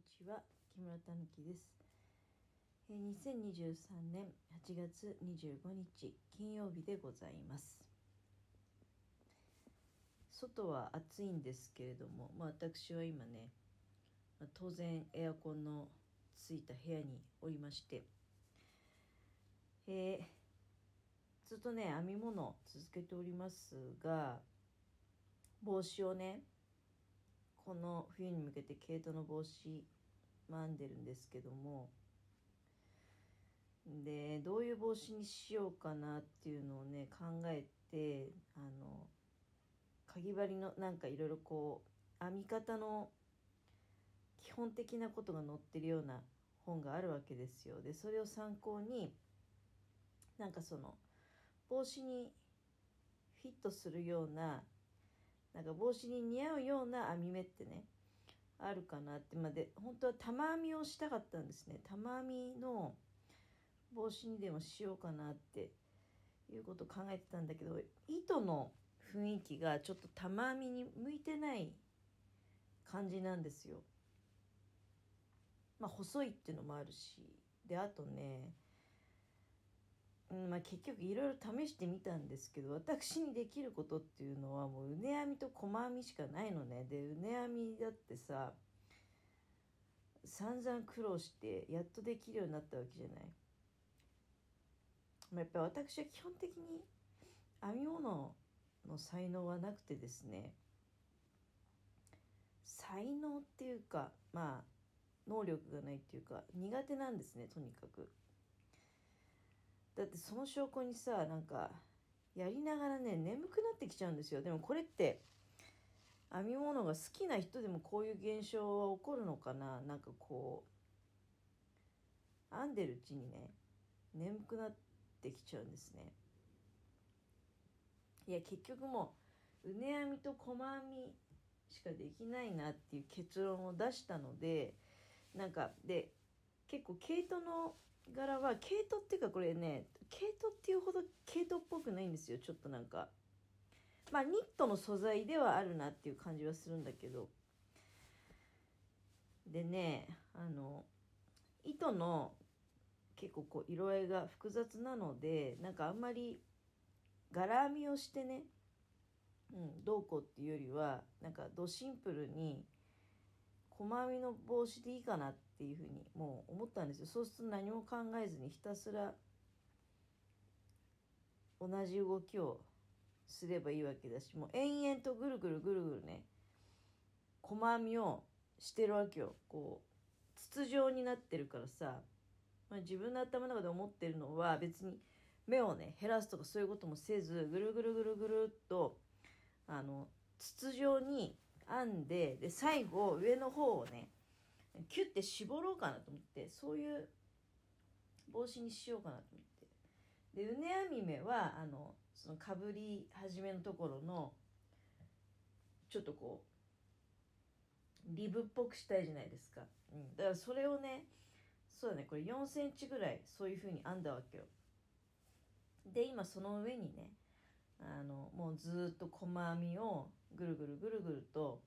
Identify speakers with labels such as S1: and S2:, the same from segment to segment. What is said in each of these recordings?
S1: にちは木村たぬきです。え2023年8月25日金曜日でございます。外は暑いんですけれども、まあ、私は今ね、ま当然エアコンのついた部屋におりまして、えーずっとね編み物続けておりますが帽子をねこの冬に向けて毛糸の帽子編んでるんですけどもでどういう帽子にしようかなっていうのをね考えてあのかぎ針のなんかいろいろこう編み方の基本的なことが載ってるような本があるわけですよ。でそれを参考になんかその帽子にフィットするようななんか帽子に似合うような編み目ってねあるかなって。まで本当は玉編みをしたかったんですね。玉編みの帽子にでもしようかなっていうことを考えてたんだけど糸の雰囲気がちょっと玉編みに向いてない感じなんですよ。まあ細いっていうのもあるし。であとねまあ、結局いろいろ試してみたんですけど私にできることっていうのはもう畝編みと細編みしかないのねで畝編みだってさ散々苦労してやっとできるようになったわけじゃない、まあ、やっぱ私は基本的に編み物の才能はなくてですね才能っていうかまあ能力がないっていうか苦手なんですねとにかく。だってその証拠にさなんかやりながらね眠くなってきちゃうんですよ。でもこれって編み物が好きな人でもこういう現象は起こるのかな？なんかこう編んでるうちにね眠くなってきちゃうんですね。いや結局もう畝編みと細編みしかできないなっていう結論を出したのでなんかで結構毛糸の柄は毛糸っていうかこれね毛糸っていうほど毛糸っぽくないんですよ。ちょっとなんか。まあニットの素材ではあるなっていう感じはするんだけど。でねあの糸の結構こう色合いが複雑なのでなんかあんまり柄編みをしてね、うん、どうこうっていうよりはなんかドシンプルに細編みの帽子でいいかなっていうふうにもう思ったんですよ。そうすると何も考えずにひたすら同じ動きをすればいいわけだしもう延々とぐるぐるぐるぐるね細編みをしてるわけよ。こう筒状になってるからさ、まあ、自分の頭の中で思ってるのは別に目をね減らすとかそういうこともせずぐるぐるぐるぐるっとあの筒状に編んでで最後上の方をねキュッて絞ろうかなと思ってそういう帽子にしようかなと思って。で畝編み目はあのそのかぶり始めのところのちょっとこうリブっぽくしたいじゃないですか、うん、だからそれをねそうだねこれ4センチぐらいそういう風に編んだわけよ。で今その上にねあのもうずっと細編みをぐるぐるぐるぐると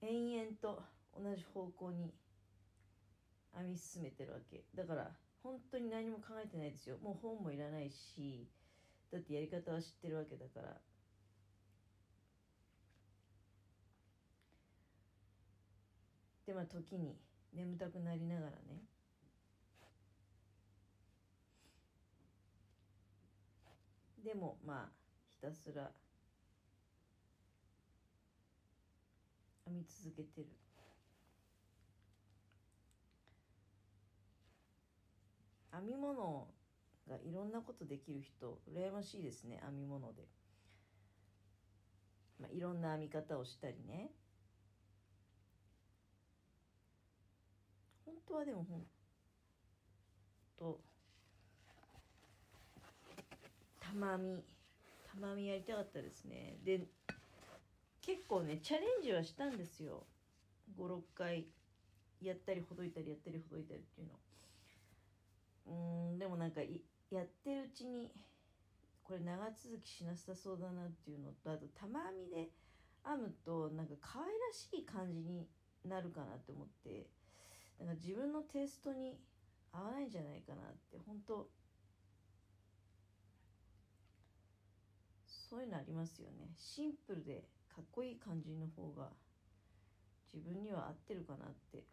S1: 延々と同じ方向に編み進めてるわけ。だから本当に何も考えてないですよ。もう本もいらないしだってやり方は知ってるわけだから。でまあ時に眠たくなりながらね。でもまあひたすら編み続けてる。編み物がいろんなことできる人羨ましいですね編み物で、まあ、いろんな編み方をしたりね。本当はでもほんと玉編み。玉編みやりたかったですね。で結構ねチャレンジはしたんですよ。56回。やったりほどいたりやったりほどいたりっていうの。うんでもなんかやってるうちにこれ長続きしなさそうだなっていうのとあと玉編みで編むとなんか可愛らしい感じになるかなって思ってなんか自分のテイストに合わないんじゃないかなって本当そういうのありますよね。シンプルでかっこいい感じの方が自分には合ってるかなって。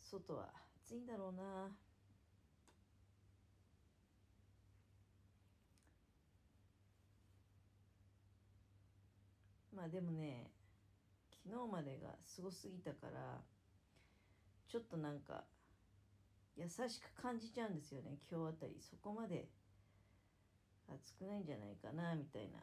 S1: 外は暑いんだろうな。まあでもね昨日までがすごすぎたからちょっとなんか優しく感じちゃうんですよね今日あたり。そこまで暑くないんじゃないかなみたいな。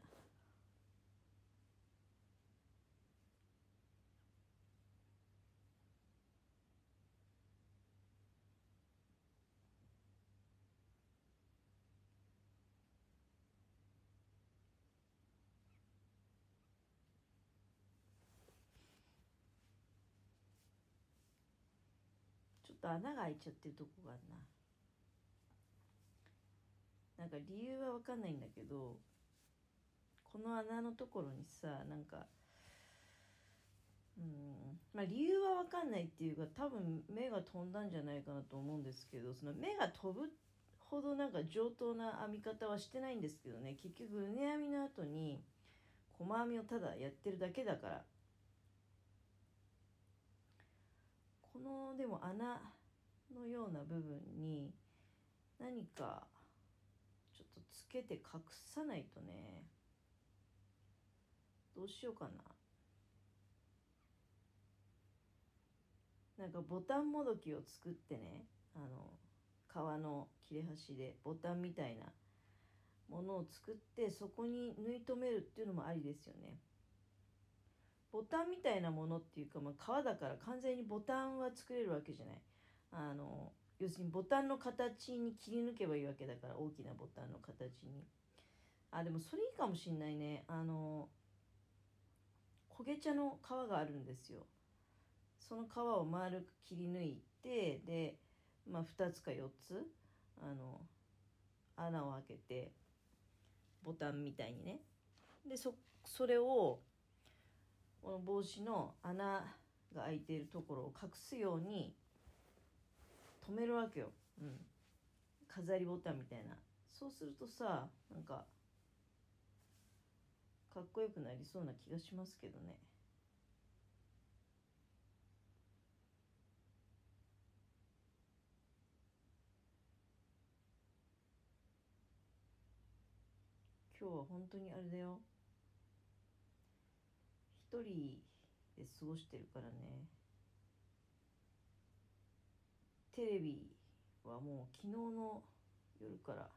S1: ちょっと穴が開いちゃってるとこがあるな。なんか理由は分かんないんだけどこの穴のところにさなんかうんまあ理由は分かんないっていうか多分目が飛んだんじゃないかなと思うんですけどその目が飛ぶほどなんか上等な編み方はしてないんですけどね結局畝編みの後に細編みをただやってるだけだから。このでも穴のような部分に何かけて隠さないとねどうしようかななんかボタンもどきを作ってねあの革の切れ端でボタンみたいなものを作ってそこに縫い留めるっていうのもありですよね。ボタンみたいなものっていうか、まあ、革だから完全にボタンは作れるわけじゃない。あの要するにボタンの形に切り抜けばいいわけだから大きなボタンの形に。あでもそれいいかもしんないね。あの焦げ茶の皮があるんですよ。その皮を丸く切り抜いてでまあ2つか4つあの穴を開けてボタンみたいにね。でそそれをこの帽子の穴が開いているところを隠すように止めるわけよ、うん、飾りボタンみたいな。そうするとさなんかかっこよくなりそうな気がしますけどね。今日は本当にあれだよ。一人で過ごしてるからねテレビはもう昨日の夜から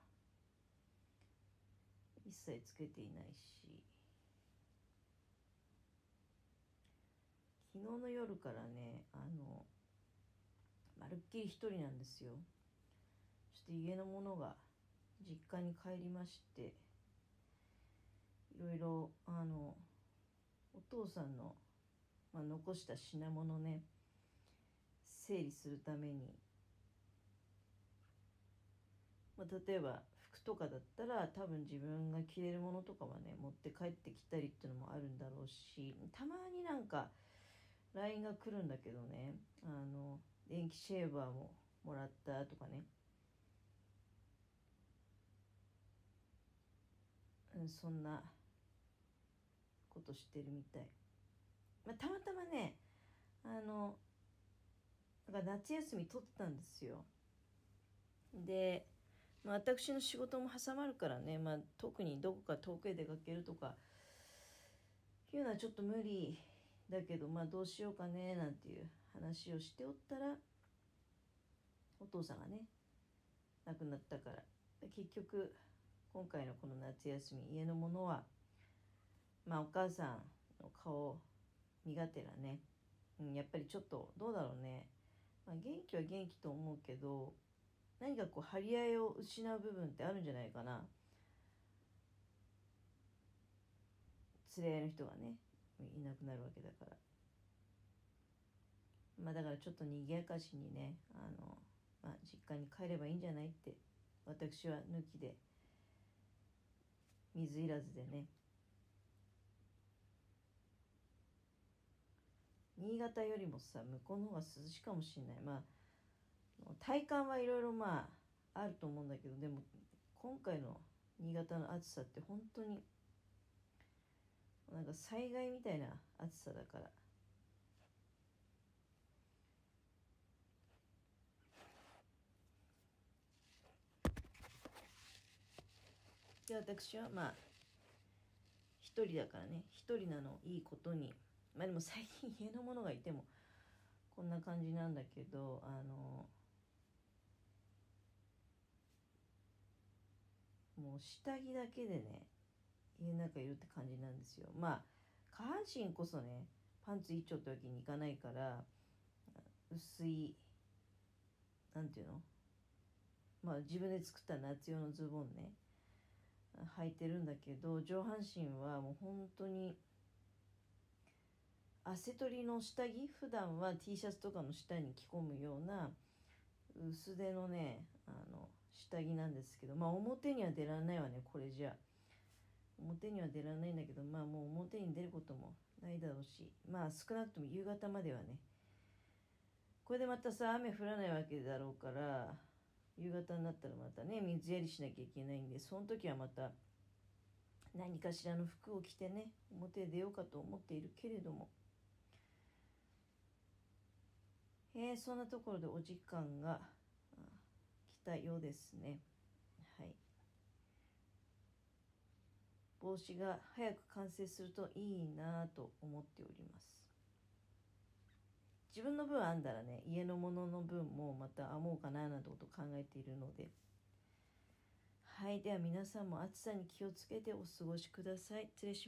S1: 一切つけていないし昨日の夜からねあのまるっきり一人なんですよ。そして家の者が実家に帰りましていろいろあのお父さんの、まあ、残した品物ね整理するためにまあ、例えば服とかだったら多分自分が着れるものとかはね持って帰ってきたりっていうのもあるんだろうしたまになんか LINE が来るんだけどねあの電気シェーバーももらったとかね。そんなことしてるみたい、まあ、たまたまねあのなんか夏休み取ってたんですよ。でまあ、私の仕事も挟まるからね、まあ、特にどこか遠くへ出かけるとか。いうのはちょっと無理だけどまあどうしようかねなんていう話をしておったらお父さんがね亡くなったから。結局今回のこの夏休み家のものはまあお母さんの顔身がてらね、うん、やっぱりちょっとどうだろうね、まあ、元気は元気と思うけど何かこう張り合いを失う部分ってあるんじゃないかな。連れ合いの人がねいなくなるわけだから。まあだからちょっと賑やかしにねあの、まあ、実家に帰ればいいんじゃないって私は抜きで水いらずでね。新潟よりもさ向こうの方が涼しいかもしんない。まあ体感はいろいろまああると思うんだけどでも今回の新潟の暑さって本当になんか災害みたいな暑さだから。で私はまあ一人だからね一人なのいいことに。まあでも最近家の者がいてもこんな感じなんだけどあのもう下着だけでね家の中いるって感じなんですよ。まあ下半身こそねパンツ一丁ってわけにいかないから薄いなんていうの？まあ自分で作った夏用のズボンね履いてるんだけど上半身はもう本当に汗取りの下着？普段は T シャツとかの下に着込むような薄手のねあの下着なんですけどまあ表には出られないわねこれじゃ。表には出られないんだけどまあもう表に出ることもないだろうしまあ少なくとも夕方まではね。これでまたさ雨降らないわけだろうから夕方になったらまたね水やりしなきゃいけないんでその時はまた何かしらの服を着てね表へ出ようかと思っているけれども。えー、そんなところでお時間が来たようですね。はい。帽子が早く完成するといいなと思っております。自分の分編んだらね家のものの分もまた編もうかななんてことを考えているので。はい。では皆さんも暑さに気をつけてお過ごしください。失礼します。